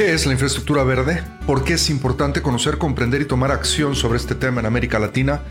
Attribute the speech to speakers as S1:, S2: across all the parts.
S1: ¿Qué es la infraestructura verde? ¿Por qué es importante conocer, comprender y tomar acción sobre este tema en América Latina?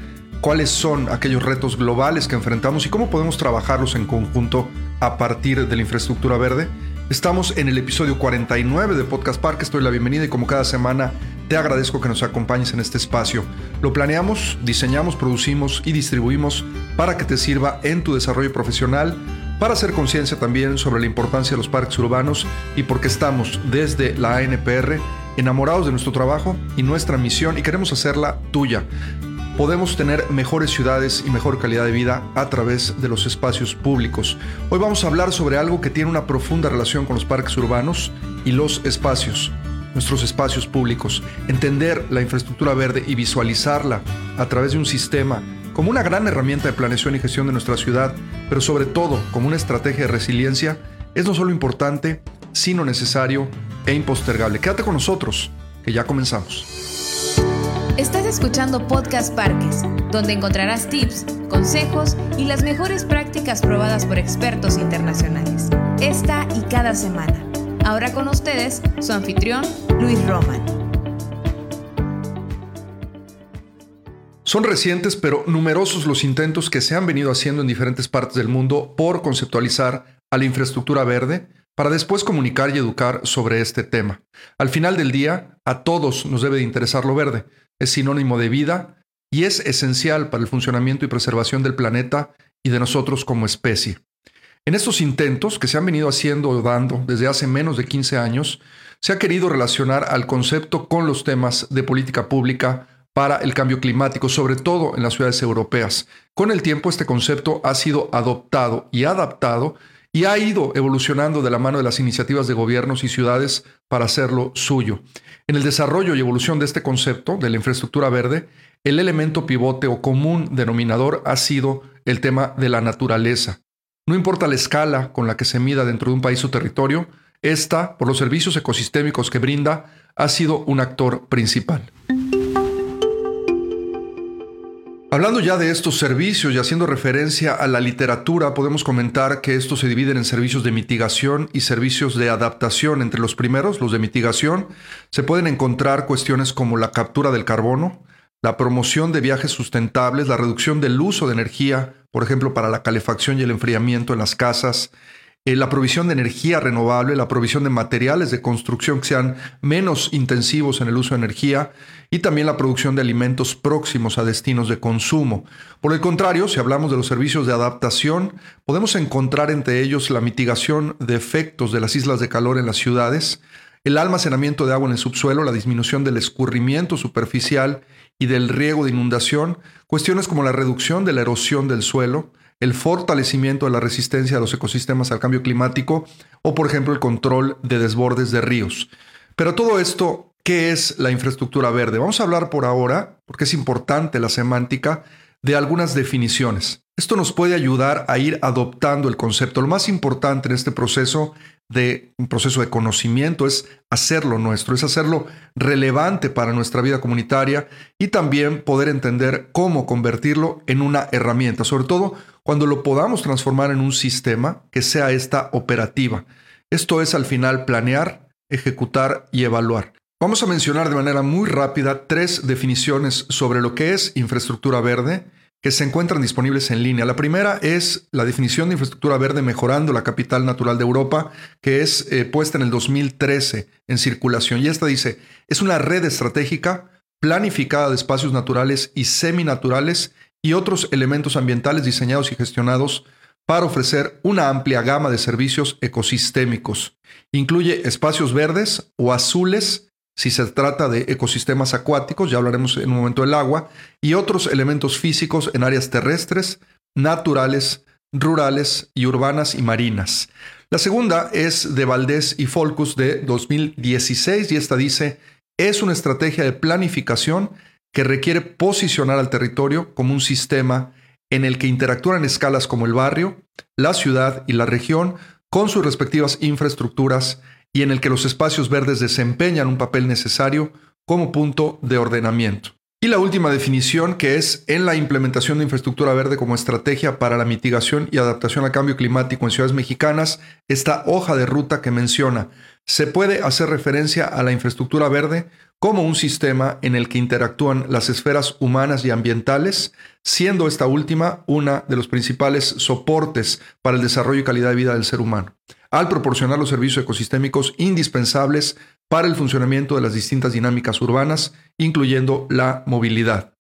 S1: ¿Cuáles son aquellos retos globales que enfrentamos y cómo podemos trabajarlos en conjunto a partir de la infraestructura verde? Estamos en el episodio 49 de Podcast Park. Estoy la bienvenida y como cada semana te agradezco que nos acompañes en este espacio. Lo planeamos, diseñamos, producimos y distribuimos para que te sirva en tu desarrollo profesional para hacer conciencia también sobre la importancia de los parques urbanos y porque estamos desde la ANPR enamorados de nuestro trabajo y nuestra misión y queremos hacerla tuya. Podemos tener mejores ciudades y mejor calidad de vida a través de los espacios públicos. Hoy vamos a hablar sobre algo que tiene una profunda relación con los parques urbanos y los espacios, nuestros espacios públicos. Entender la infraestructura verde y visualizarla a través de un sistema como una gran herramienta de planeación y gestión de nuestra ciudad, pero sobre todo como una estrategia de resiliencia, es no solo importante, sino necesario e impostergable. Quédate con nosotros, que ya comenzamos.
S2: Estás escuchando Podcast Parques, donde encontrarás tips, consejos y las mejores prácticas probadas por expertos internacionales. Esta y cada semana. Ahora con ustedes, su anfitrión, Luis Roman.
S1: Son recientes pero numerosos los intentos que se han venido haciendo en diferentes partes del mundo por conceptualizar a la infraestructura verde para después comunicar y educar sobre este tema. Al final del día, a todos nos debe de interesar lo verde. Es sinónimo de vida y es esencial para el funcionamiento y preservación del planeta y de nosotros como especie. En estos intentos que se han venido haciendo o dando desde hace menos de 15 años, se ha querido relacionar al concepto con los temas de política pública para el cambio climático, sobre todo en las ciudades europeas. Con el tiempo este concepto ha sido adoptado y adaptado y ha ido evolucionando de la mano de las iniciativas de gobiernos y ciudades para hacerlo suyo. En el desarrollo y evolución de este concepto, de la infraestructura verde, el elemento pivote o común denominador ha sido el tema de la naturaleza. No importa la escala con la que se mida dentro de un país o territorio, esta, por los servicios ecosistémicos que brinda, ha sido un actor principal. Hablando ya de estos servicios y haciendo referencia a la literatura, podemos comentar que estos se dividen en servicios de mitigación y servicios de adaptación. Entre los primeros, los de mitigación, se pueden encontrar cuestiones como la captura del carbono, la promoción de viajes sustentables, la reducción del uso de energía, por ejemplo, para la calefacción y el enfriamiento en las casas, eh, la provisión de energía renovable, la provisión de materiales de construcción que sean menos intensivos en el uso de energía y también la producción de alimentos próximos a destinos de consumo. Por el contrario, si hablamos de los servicios de adaptación, podemos encontrar entre ellos la mitigación de efectos de las islas de calor en las ciudades, el almacenamiento de agua en el subsuelo, la disminución del escurrimiento superficial y del riego de inundación, cuestiones como la reducción de la erosión del suelo, el fortalecimiento de la resistencia de los ecosistemas al cambio climático o, por ejemplo, el control de desbordes de ríos. Pero todo esto, ¿qué es la infraestructura verde? Vamos a hablar por ahora, porque es importante la semántica, de algunas definiciones. Esto nos puede ayudar a ir adoptando el concepto. Lo más importante en este proceso de un proceso de conocimiento es hacerlo nuestro, es hacerlo relevante para nuestra vida comunitaria y también poder entender cómo convertirlo en una herramienta, sobre todo cuando lo podamos transformar en un sistema que sea esta operativa. Esto es al final planear, ejecutar y evaluar. Vamos a mencionar de manera muy rápida tres definiciones sobre lo que es infraestructura verde que se encuentran disponibles en línea. La primera es la definición de infraestructura verde mejorando la capital natural de Europa, que es eh, puesta en el 2013 en circulación. Y esta dice, es una red estratégica planificada de espacios naturales y seminaturales y otros elementos ambientales diseñados y gestionados para ofrecer una amplia gama de servicios ecosistémicos. Incluye espacios verdes o azules si se trata de ecosistemas acuáticos, ya hablaremos en un momento del agua, y otros elementos físicos en áreas terrestres, naturales, rurales y urbanas y marinas. La segunda es de Valdés y Folcus de 2016 y esta dice, es una estrategia de planificación que requiere posicionar al territorio como un sistema en el que interactúan escalas como el barrio, la ciudad y la región con sus respectivas infraestructuras y en el que los espacios verdes desempeñan un papel necesario como punto de ordenamiento. Y la última definición, que es en la implementación de infraestructura verde como estrategia para la mitigación y adaptación al cambio climático en ciudades mexicanas, esta hoja de ruta que menciona, se puede hacer referencia a la infraestructura verde como un sistema en el que interactúan las esferas humanas y ambientales, siendo esta última una de los principales soportes para el desarrollo y calidad de vida del ser humano, al proporcionar los servicios ecosistémicos indispensables para el funcionamiento de las distintas dinámicas urbanas, incluyendo la movilidad.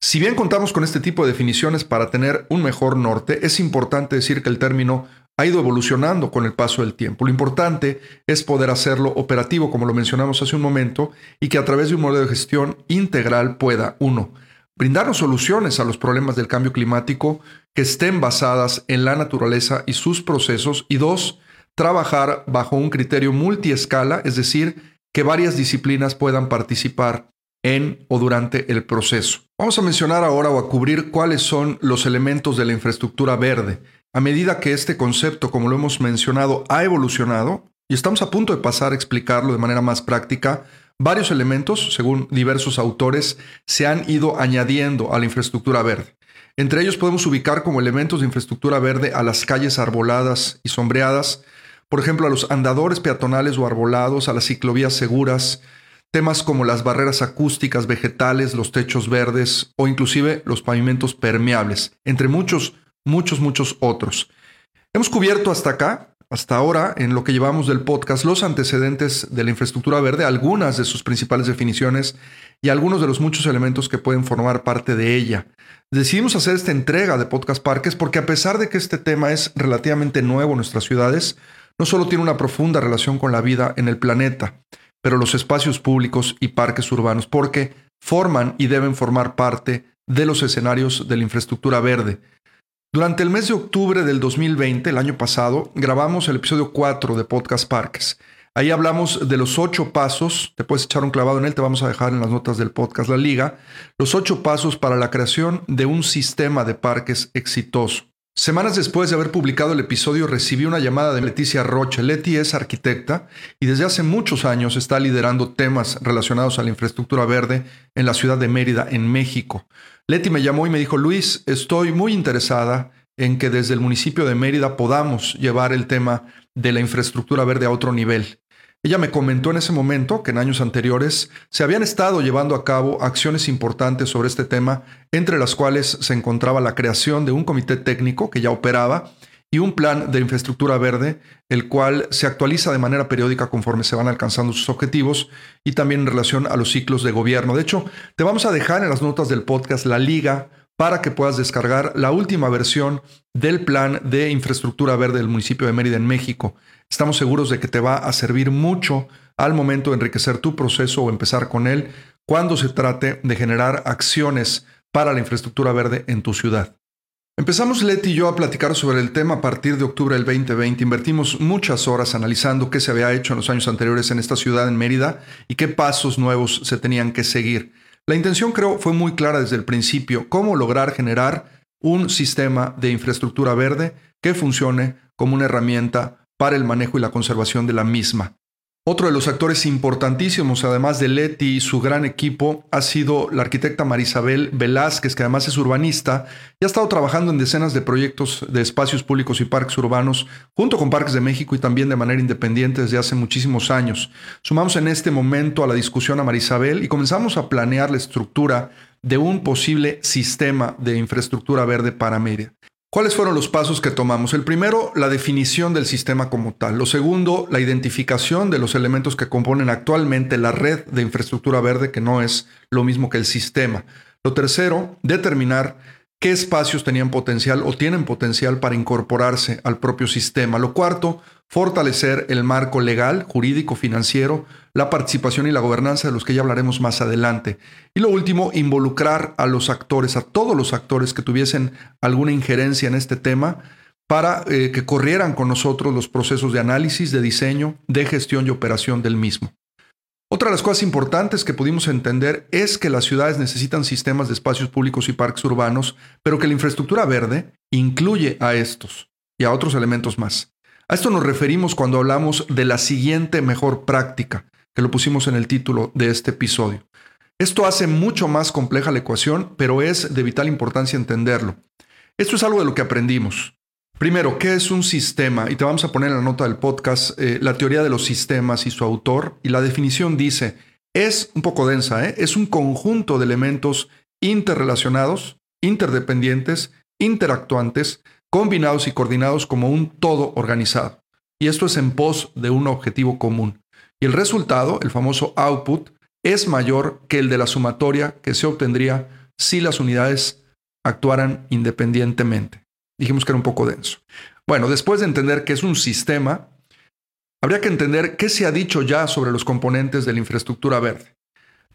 S1: Si bien contamos con este tipo de definiciones para tener un mejor norte, es importante decir que el término ha ido evolucionando con el paso del tiempo. Lo importante es poder hacerlo operativo, como lo mencionamos hace un momento, y que a través de un modelo de gestión integral pueda, uno, brindarnos soluciones a los problemas del cambio climático que estén basadas en la naturaleza y sus procesos, y dos, trabajar bajo un criterio multiescala, es decir, que varias disciplinas puedan participar en o durante el proceso. Vamos a mencionar ahora o a cubrir cuáles son los elementos de la infraestructura verde a medida que este concepto, como lo hemos mencionado, ha evolucionado, y estamos a punto de pasar a explicarlo de manera más práctica, varios elementos, según diversos autores, se han ido añadiendo a la infraestructura verde. Entre ellos podemos ubicar como elementos de infraestructura verde a las calles arboladas y sombreadas, por ejemplo, a los andadores peatonales o arbolados, a las ciclovías seguras, temas como las barreras acústicas vegetales, los techos verdes o inclusive los pavimentos permeables, entre muchos muchos, muchos otros. Hemos cubierto hasta acá, hasta ahora, en lo que llevamos del podcast, los antecedentes de la infraestructura verde, algunas de sus principales definiciones y algunos de los muchos elementos que pueden formar parte de ella. Decidimos hacer esta entrega de Podcast Parques porque a pesar de que este tema es relativamente nuevo en nuestras ciudades, no solo tiene una profunda relación con la vida en el planeta, pero los espacios públicos y parques urbanos, porque forman y deben formar parte de los escenarios de la infraestructura verde, durante el mes de octubre del 2020, el año pasado, grabamos el episodio 4 de Podcast Parques. Ahí hablamos de los ocho pasos, te puedes echar un clavado en él, te vamos a dejar en las notas del podcast La Liga, los ocho pasos para la creación de un sistema de parques exitoso. Semanas después de haber publicado el episodio recibí una llamada de Leticia Roche. Leti es arquitecta y desde hace muchos años está liderando temas relacionados a la infraestructura verde en la ciudad de Mérida, en México. Leti me llamó y me dijo, Luis, estoy muy interesada en que desde el municipio de Mérida podamos llevar el tema de la infraestructura verde a otro nivel. Ella me comentó en ese momento que en años anteriores se habían estado llevando a cabo acciones importantes sobre este tema, entre las cuales se encontraba la creación de un comité técnico que ya operaba y un plan de infraestructura verde, el cual se actualiza de manera periódica conforme se van alcanzando sus objetivos y también en relación a los ciclos de gobierno. De hecho, te vamos a dejar en las notas del podcast la liga para que puedas descargar la última versión del plan de infraestructura verde del municipio de Mérida en México. Estamos seguros de que te va a servir mucho al momento de enriquecer tu proceso o empezar con él cuando se trate de generar acciones para la infraestructura verde en tu ciudad. Empezamos Leti y yo a platicar sobre el tema a partir de octubre del 2020. Invertimos muchas horas analizando qué se había hecho en los años anteriores en esta ciudad, en Mérida, y qué pasos nuevos se tenían que seguir. La intención creo fue muy clara desde el principio, cómo lograr generar un sistema de infraestructura verde que funcione como una herramienta para el manejo y la conservación de la misma. Otro de los actores importantísimos, además de Leti y su gran equipo, ha sido la arquitecta Marisabel Velázquez, que además es urbanista y ha estado trabajando en decenas de proyectos de espacios públicos y parques urbanos, junto con Parques de México y también de manera independiente desde hace muchísimos años. Sumamos en este momento a la discusión a Marisabel y comenzamos a planear la estructura de un posible sistema de infraestructura verde para Mérida. ¿Cuáles fueron los pasos que tomamos? El primero, la definición del sistema como tal. Lo segundo, la identificación de los elementos que componen actualmente la red de infraestructura verde, que no es lo mismo que el sistema. Lo tercero, determinar qué espacios tenían potencial o tienen potencial para incorporarse al propio sistema. Lo cuarto, fortalecer el marco legal, jurídico, financiero, la participación y la gobernanza de los que ya hablaremos más adelante. Y lo último, involucrar a los actores, a todos los actores que tuviesen alguna injerencia en este tema para eh, que corrieran con nosotros los procesos de análisis, de diseño, de gestión y operación del mismo. Otra de las cosas importantes que pudimos entender es que las ciudades necesitan sistemas de espacios públicos y parques urbanos, pero que la infraestructura verde incluye a estos y a otros elementos más. A esto nos referimos cuando hablamos de la siguiente mejor práctica, que lo pusimos en el título de este episodio. Esto hace mucho más compleja la ecuación, pero es de vital importancia entenderlo. Esto es algo de lo que aprendimos. Primero, ¿qué es un sistema? Y te vamos a poner en la nota del podcast eh, la teoría de los sistemas y su autor. Y la definición dice, es un poco densa, ¿eh? es un conjunto de elementos interrelacionados, interdependientes, interactuantes, combinados y coordinados como un todo organizado. Y esto es en pos de un objetivo común. Y el resultado, el famoso output, es mayor que el de la sumatoria que se obtendría si las unidades actuaran independientemente. Dijimos que era un poco denso. Bueno, después de entender que es un sistema, habría que entender qué se ha dicho ya sobre los componentes de la infraestructura verde.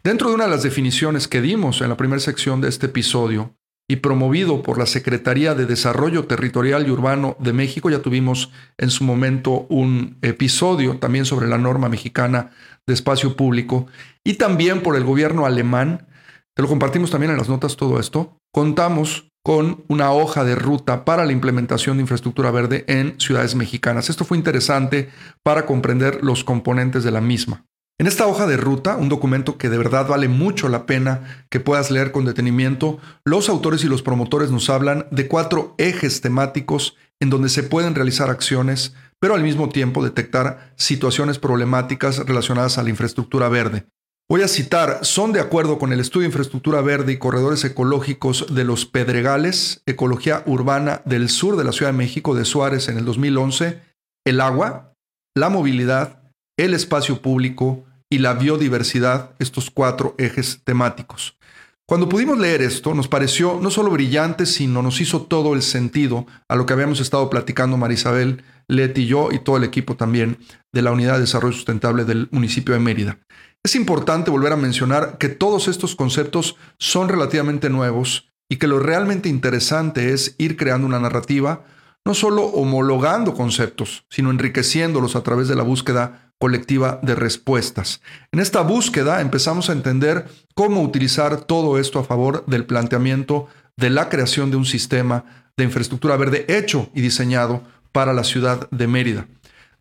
S1: Dentro de una de las definiciones que dimos en la primera sección de este episodio y promovido por la Secretaría de Desarrollo Territorial y Urbano de México, ya tuvimos en su momento un episodio también sobre la norma mexicana de espacio público y también por el gobierno alemán, te lo compartimos también en las notas todo esto, contamos con una hoja de ruta para la implementación de infraestructura verde en ciudades mexicanas. Esto fue interesante para comprender los componentes de la misma. En esta hoja de ruta, un documento que de verdad vale mucho la pena que puedas leer con detenimiento, los autores y los promotores nos hablan de cuatro ejes temáticos en donde se pueden realizar acciones, pero al mismo tiempo detectar situaciones problemáticas relacionadas a la infraestructura verde. Voy a citar, son de acuerdo con el Estudio de Infraestructura Verde y Corredores Ecológicos de los Pedregales, Ecología Urbana del Sur de la Ciudad de México de Suárez en el 2011, el agua, la movilidad, el espacio público y la biodiversidad, estos cuatro ejes temáticos. Cuando pudimos leer esto, nos pareció no solo brillante, sino nos hizo todo el sentido a lo que habíamos estado platicando Marisabel, Leti y yo y todo el equipo también de la Unidad de Desarrollo Sustentable del municipio de Mérida. Es importante volver a mencionar que todos estos conceptos son relativamente nuevos y que lo realmente interesante es ir creando una narrativa, no solo homologando conceptos, sino enriqueciéndolos a través de la búsqueda colectiva de respuestas. En esta búsqueda empezamos a entender cómo utilizar todo esto a favor del planteamiento de la creación de un sistema de infraestructura verde hecho y diseñado para la ciudad de Mérida.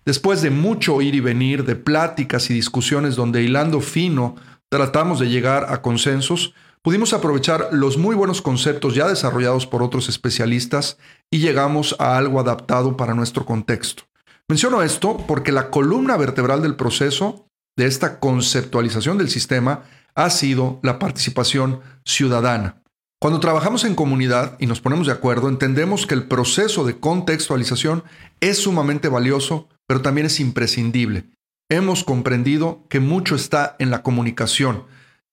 S1: Después de mucho ir y venir, de pláticas y discusiones donde hilando fino tratamos de llegar a consensos, pudimos aprovechar los muy buenos conceptos ya desarrollados por otros especialistas y llegamos a algo adaptado para nuestro contexto. Menciono esto porque la columna vertebral del proceso de esta conceptualización del sistema ha sido la participación ciudadana. Cuando trabajamos en comunidad y nos ponemos de acuerdo, entendemos que el proceso de contextualización es sumamente valioso pero también es imprescindible. Hemos comprendido que mucho está en la comunicación.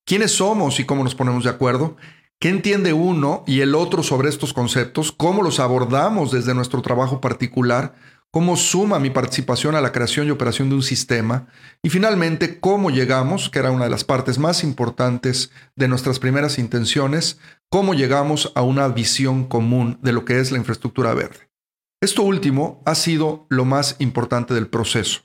S1: ¿Quiénes somos y cómo nos ponemos de acuerdo? ¿Qué entiende uno y el otro sobre estos conceptos? ¿Cómo los abordamos desde nuestro trabajo particular? ¿Cómo suma mi participación a la creación y operación de un sistema? Y finalmente, ¿cómo llegamos, que era una de las partes más importantes de nuestras primeras intenciones, cómo llegamos a una visión común de lo que es la infraestructura verde? Esto último ha sido lo más importante del proceso.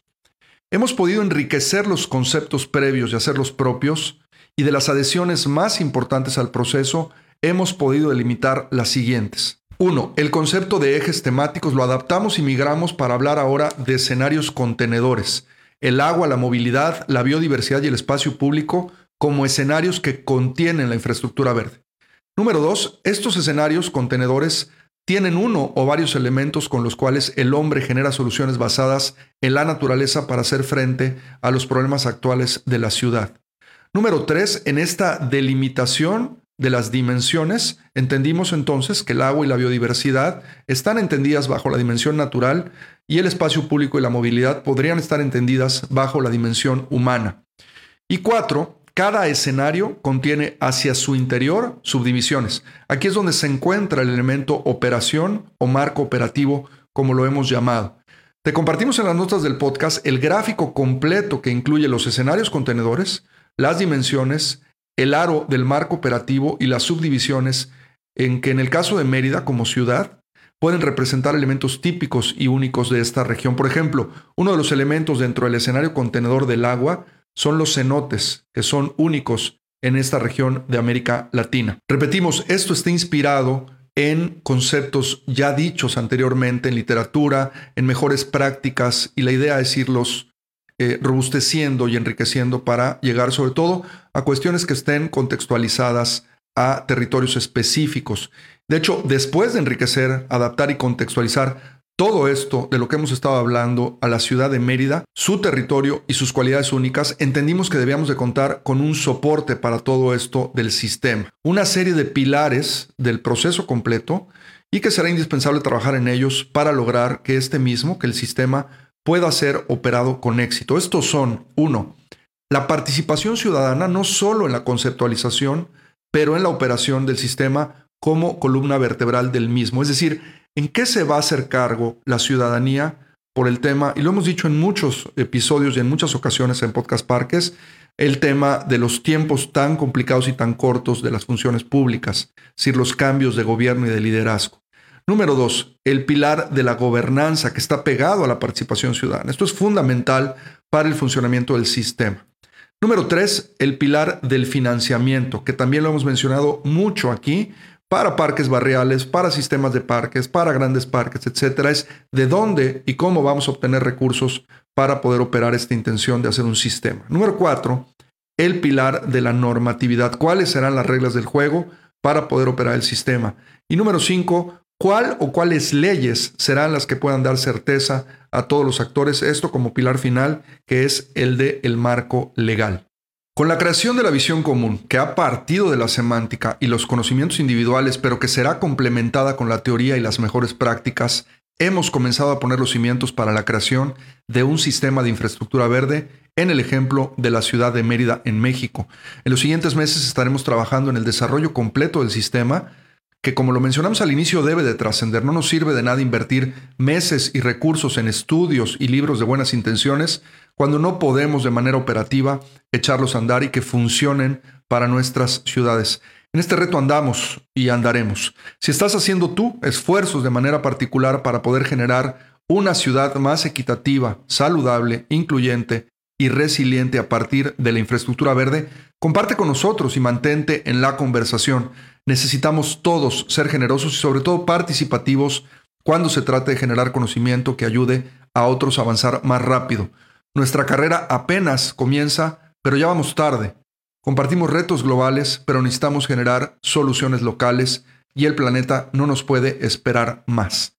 S1: Hemos podido enriquecer los conceptos previos y hacerlos propios, y de las adhesiones más importantes al proceso hemos podido delimitar las siguientes. 1. El concepto de ejes temáticos lo adaptamos y migramos para hablar ahora de escenarios contenedores. El agua, la movilidad, la biodiversidad y el espacio público como escenarios que contienen la infraestructura verde. Número 2. Estos escenarios contenedores tienen uno o varios elementos con los cuales el hombre genera soluciones basadas en la naturaleza para hacer frente a los problemas actuales de la ciudad. Número tres, en esta delimitación de las dimensiones, entendimos entonces que el agua y la biodiversidad están entendidas bajo la dimensión natural y el espacio público y la movilidad podrían estar entendidas bajo la dimensión humana. Y cuatro, cada escenario contiene hacia su interior subdivisiones. Aquí es donde se encuentra el elemento operación o marco operativo, como lo hemos llamado. Te compartimos en las notas del podcast el gráfico completo que incluye los escenarios contenedores, las dimensiones, el aro del marco operativo y las subdivisiones, en que en el caso de Mérida como ciudad pueden representar elementos típicos y únicos de esta región. Por ejemplo, uno de los elementos dentro del escenario contenedor del agua son los cenotes, que son únicos en esta región de América Latina. Repetimos, esto está inspirado en conceptos ya dichos anteriormente en literatura, en mejores prácticas, y la idea es irlos eh, robusteciendo y enriqueciendo para llegar sobre todo a cuestiones que estén contextualizadas a territorios específicos. De hecho, después de enriquecer, adaptar y contextualizar todo esto de lo que hemos estado hablando a la ciudad de Mérida, su territorio y sus cualidades únicas, entendimos que debíamos de contar con un soporte para todo esto del sistema. Una serie de pilares del proceso completo y que será indispensable trabajar en ellos para lograr que este mismo, que el sistema, pueda ser operado con éxito. Estos son, uno, la participación ciudadana no solo en la conceptualización, pero en la operación del sistema como columna vertebral del mismo. Es decir, ¿en qué se va a hacer cargo la ciudadanía por el tema? Y lo hemos dicho en muchos episodios y en muchas ocasiones en Podcast Parques, el tema de los tiempos tan complicados y tan cortos de las funciones públicas, es decir, los cambios de gobierno y de liderazgo. Número dos, el pilar de la gobernanza que está pegado a la participación ciudadana. Esto es fundamental para el funcionamiento del sistema. Número tres, el pilar del financiamiento, que también lo hemos mencionado mucho aquí, para parques barriales, para sistemas de parques, para grandes parques, etcétera, es de dónde y cómo vamos a obtener recursos para poder operar esta intención de hacer un sistema. Número cuatro, el pilar de la normatividad. ¿Cuáles serán las reglas del juego para poder operar el sistema? Y número cinco, ¿Cuál o cuáles leyes serán las que puedan dar certeza a todos los actores? Esto como pilar final, que es el de el marco legal. Con la creación de la visión común, que ha partido de la semántica y los conocimientos individuales, pero que será complementada con la teoría y las mejores prácticas, hemos comenzado a poner los cimientos para la creación de un sistema de infraestructura verde en el ejemplo de la ciudad de Mérida en México. En los siguientes meses estaremos trabajando en el desarrollo completo del sistema que como lo mencionamos al inicio debe de trascender. No nos sirve de nada invertir meses y recursos en estudios y libros de buenas intenciones cuando no podemos de manera operativa echarlos a andar y que funcionen para nuestras ciudades. En este reto andamos y andaremos. Si estás haciendo tú esfuerzos de manera particular para poder generar una ciudad más equitativa, saludable, incluyente y resiliente a partir de la infraestructura verde, comparte con nosotros y mantente en la conversación. Necesitamos todos ser generosos y sobre todo participativos cuando se trate de generar conocimiento que ayude a otros a avanzar más rápido. Nuestra carrera apenas comienza, pero ya vamos tarde. Compartimos retos globales, pero necesitamos generar soluciones locales y el planeta no nos puede esperar más.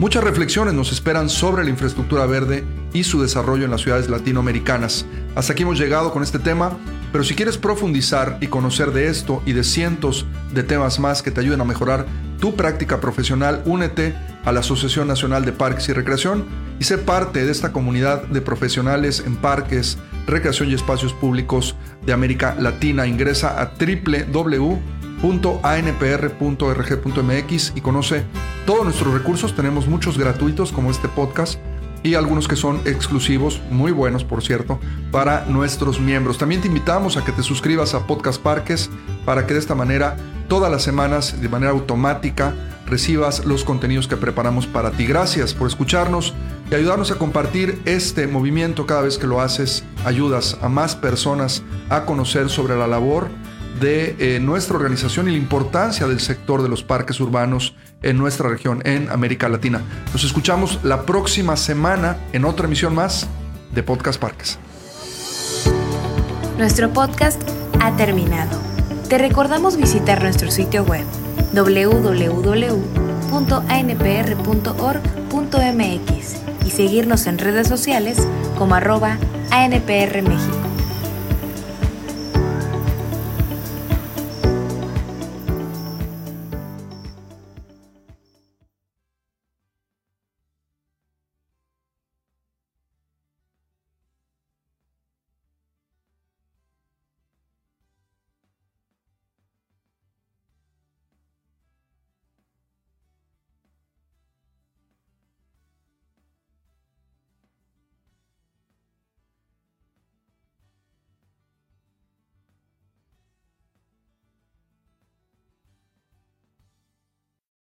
S1: Muchas reflexiones nos esperan sobre la infraestructura verde y su desarrollo en las ciudades latinoamericanas. Hasta aquí hemos llegado con este tema, pero si quieres profundizar y conocer de esto y de cientos de temas más que te ayuden a mejorar tu práctica profesional, únete a la Asociación Nacional de Parques y Recreación y sé parte de esta comunidad de profesionales en parques, recreación y espacios públicos de América Latina. Ingresa a www .anpr.rg.mx y conoce todos nuestros recursos. Tenemos muchos gratuitos como este podcast y algunos que son exclusivos, muy buenos por cierto, para nuestros miembros. También te invitamos a que te suscribas a Podcast Parques para que de esta manera todas las semanas de manera automática recibas los contenidos que preparamos para ti. Gracias por escucharnos y ayudarnos a compartir este movimiento cada vez que lo haces. Ayudas a más personas a conocer sobre la labor de eh, nuestra organización y la importancia del sector de los parques urbanos en nuestra región, en América Latina. Nos escuchamos la próxima semana en otra emisión más de Podcast Parques.
S2: Nuestro podcast ha terminado. Te recordamos visitar nuestro sitio web www.anpr.org.mx y seguirnos en redes sociales como arroba ANPR México.